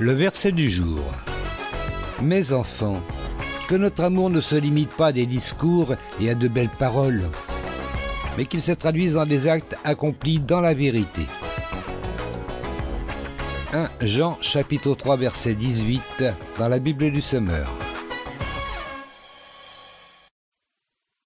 Le verset du jour. Mes enfants, que notre amour ne se limite pas à des discours et à de belles paroles, mais qu'il se traduise en des actes accomplis dans la vérité. 1 Jean chapitre 3 verset 18 dans la Bible du Semeur.